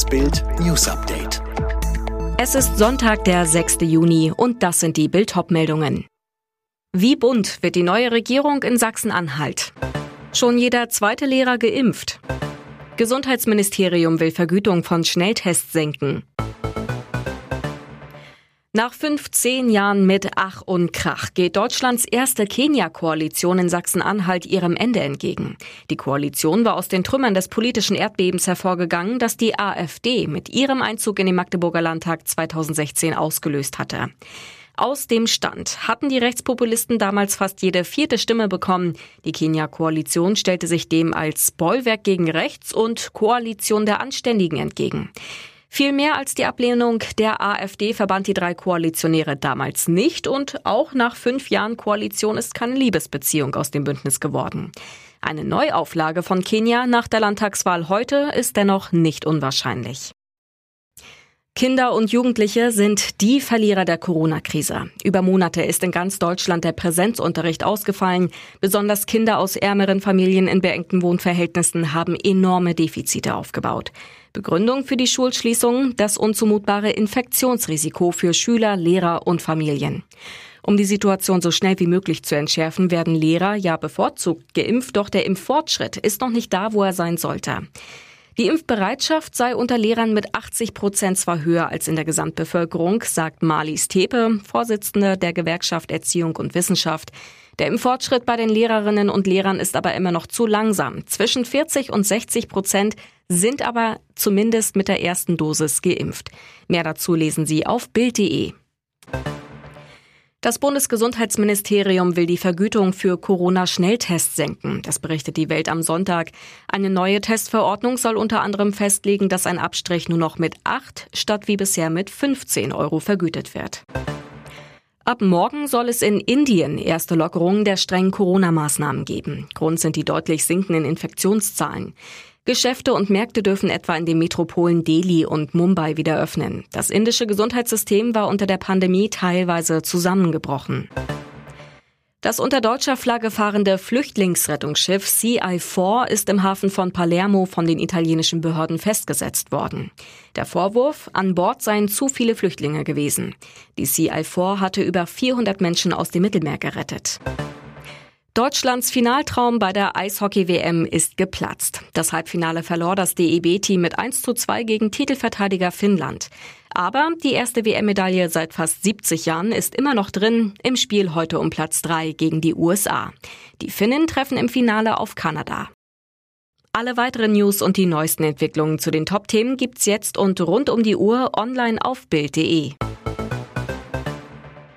Das Bild News Update. Es ist Sonntag, der 6. Juni und das sind die Bild meldungen Wie bunt wird die neue Regierung in Sachsen-Anhalt? Schon jeder zweite Lehrer geimpft. Gesundheitsministerium will Vergütung von Schnelltests senken. Nach 15 Jahren mit Ach und Krach geht Deutschlands erste Kenia-Koalition in Sachsen-Anhalt ihrem Ende entgegen. Die Koalition war aus den Trümmern des politischen Erdbebens hervorgegangen, das die AfD mit ihrem Einzug in den Magdeburger Landtag 2016 ausgelöst hatte. Aus dem Stand hatten die Rechtspopulisten damals fast jede vierte Stimme bekommen. Die Kenia-Koalition stellte sich dem als Bollwerk gegen Rechts und Koalition der Anständigen entgegen. Viel mehr als die Ablehnung der AfD verband die drei Koalitionäre damals nicht und auch nach fünf Jahren Koalition ist keine Liebesbeziehung aus dem Bündnis geworden. Eine Neuauflage von Kenia nach der Landtagswahl heute ist dennoch nicht unwahrscheinlich. Kinder und Jugendliche sind die Verlierer der Corona-Krise. Über Monate ist in ganz Deutschland der Präsenzunterricht ausgefallen. Besonders Kinder aus ärmeren Familien in beengten Wohnverhältnissen haben enorme Defizite aufgebaut. Begründung für die Schulschließung das unzumutbare Infektionsrisiko für Schüler, Lehrer und Familien. Um die Situation so schnell wie möglich zu entschärfen, werden Lehrer ja bevorzugt geimpft, doch der Impffortschritt ist noch nicht da, wo er sein sollte. Die Impfbereitschaft sei unter Lehrern mit 80 Prozent zwar höher als in der Gesamtbevölkerung, sagt Marlies Tepe, Vorsitzende der Gewerkschaft Erziehung und Wissenschaft. Der Impffortschritt bei den Lehrerinnen und Lehrern ist aber immer noch zu langsam. Zwischen 40 und 60 Prozent sind aber zumindest mit der ersten Dosis geimpft. Mehr dazu lesen Sie auf Bild.de. Das Bundesgesundheitsministerium will die Vergütung für Corona-Schnelltests senken. Das berichtet die Welt am Sonntag. Eine neue Testverordnung soll unter anderem festlegen, dass ein Abstrich nur noch mit 8 statt wie bisher mit 15 Euro vergütet wird. Ab morgen soll es in Indien erste Lockerungen der strengen Corona-Maßnahmen geben. Grund sind die deutlich sinkenden Infektionszahlen. Geschäfte und Märkte dürfen etwa in den Metropolen Delhi und Mumbai wieder öffnen. Das indische Gesundheitssystem war unter der Pandemie teilweise zusammengebrochen. Das unter deutscher Flagge fahrende Flüchtlingsrettungsschiff CI-4 ist im Hafen von Palermo von den italienischen Behörden festgesetzt worden. Der Vorwurf, an Bord seien zu viele Flüchtlinge gewesen. Die CI-4 hatte über 400 Menschen aus dem Mittelmeer gerettet. Deutschlands Finaltraum bei der Eishockey-WM ist geplatzt. Das Halbfinale verlor das DEB-Team mit 1 zu 2 gegen Titelverteidiger Finnland. Aber die erste WM-Medaille seit fast 70 Jahren ist immer noch drin im Spiel heute um Platz 3 gegen die USA. Die Finnen treffen im Finale auf Kanada. Alle weiteren News und die neuesten Entwicklungen zu den Top-Themen gibt's jetzt und rund um die Uhr online auf Bild.de.